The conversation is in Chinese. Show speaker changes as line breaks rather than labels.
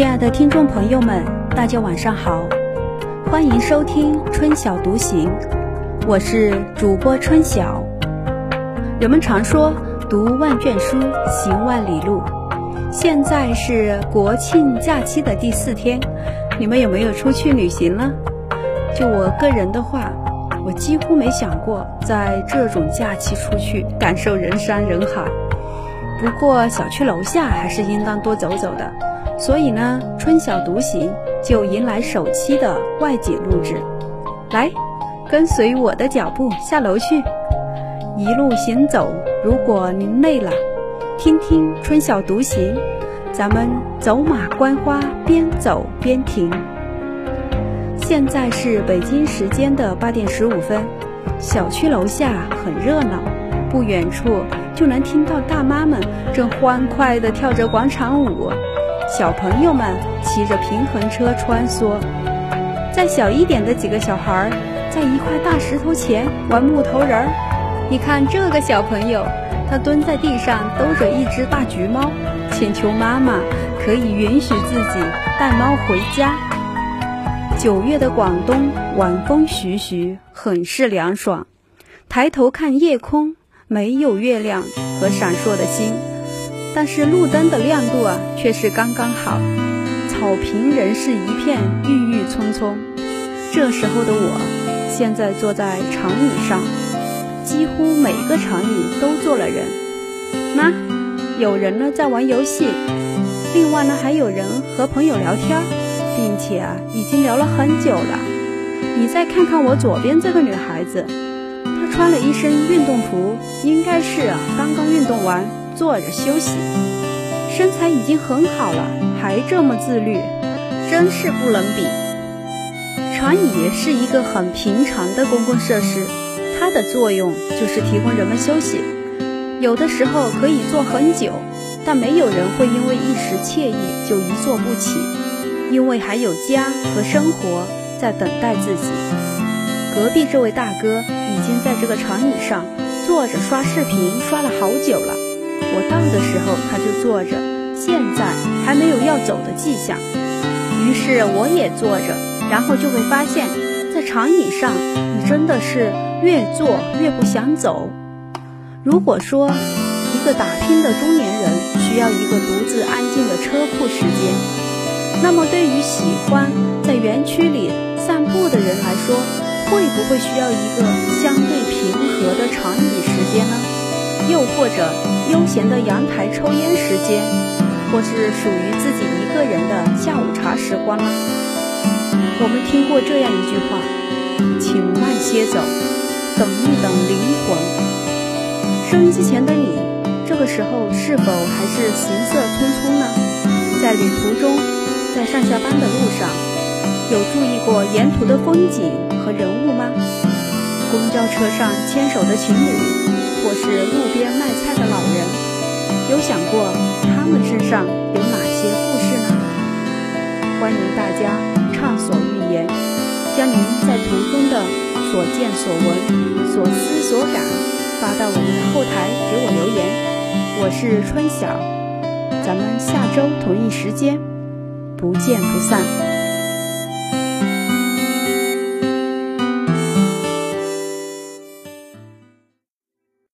亲爱的听众朋友们，大家晚上好，欢迎收听春晓独行，我是主播春晓。人们常说读万卷书，行万里路。现在是国庆假期的第四天，你们有没有出去旅行呢？就我个人的话，我几乎没想过在这种假期出去感受人山人海。不过小区楼下还是应当多走走的。所以呢，春晓独行就迎来首期的外景录制。来，跟随我的脚步下楼去。一路行走，如果您累了，听听春晓独行，咱们走马观花，边走边停。现在是北京时间的八点十五分，小区楼下很热闹，不远处就能听到大妈们正欢快地跳着广场舞。小朋友们骑着平衡车穿梭，再小一点的几个小孩在一块大石头前玩木头人儿。你看这个小朋友，他蹲在地上兜着一只大橘猫，请求妈妈可以允许自己带猫回家。九月的广东晚风徐徐，很是凉爽。抬头看夜空，没有月亮和闪烁的星。但是路灯的亮度啊，却是刚刚好。草坪仍是一片郁郁葱葱。这时候的我，现在坐在长椅上，几乎每个长椅都坐了人。那有人呢在玩游戏，另外呢还有人和朋友聊天，并且啊已经聊了很久了。你再看看我左边这个女孩子，她穿了一身运动服，应该是刚刚运动完。坐着休息，身材已经很好了，还这么自律，真是不能比。长椅是一个很平常的公共设施，它的作用就是提供人们休息，有的时候可以坐很久，但没有人会因为一时惬意就一坐不起，因为还有家和生活在等待自己。隔壁这位大哥已经在这个长椅上坐着刷视频，刷了好久了。我到的时候他就坐着，现在还没有要走的迹象。于是我也坐着，然后就会发现，在长椅上，你真的是越坐越不想走。如果说一个打拼的中年人需要一个独自安静的车库时间，那么对于喜欢在园区里散步的人来说，会不会需要一个相对平和的长椅时间呢？又或者悠闲的阳台抽烟时间，或是属于自己一个人的下午茶时光呢？我们听过这样一句话：“请慢些走，等一等灵魂。”收音机前的你，这个时候是否还是行色匆匆呢？在旅途中，在上下班的路上，有注意过沿途的风景和人物吗？公交车上牵手的情侣。或是路边卖菜的老人，有想过他们身上有哪些故事呢？欢迎大家畅所欲言，将您在途中的所见所闻、所思所感发到我们的后台给我留言。我是春晓，咱们下周同一时间不见不散。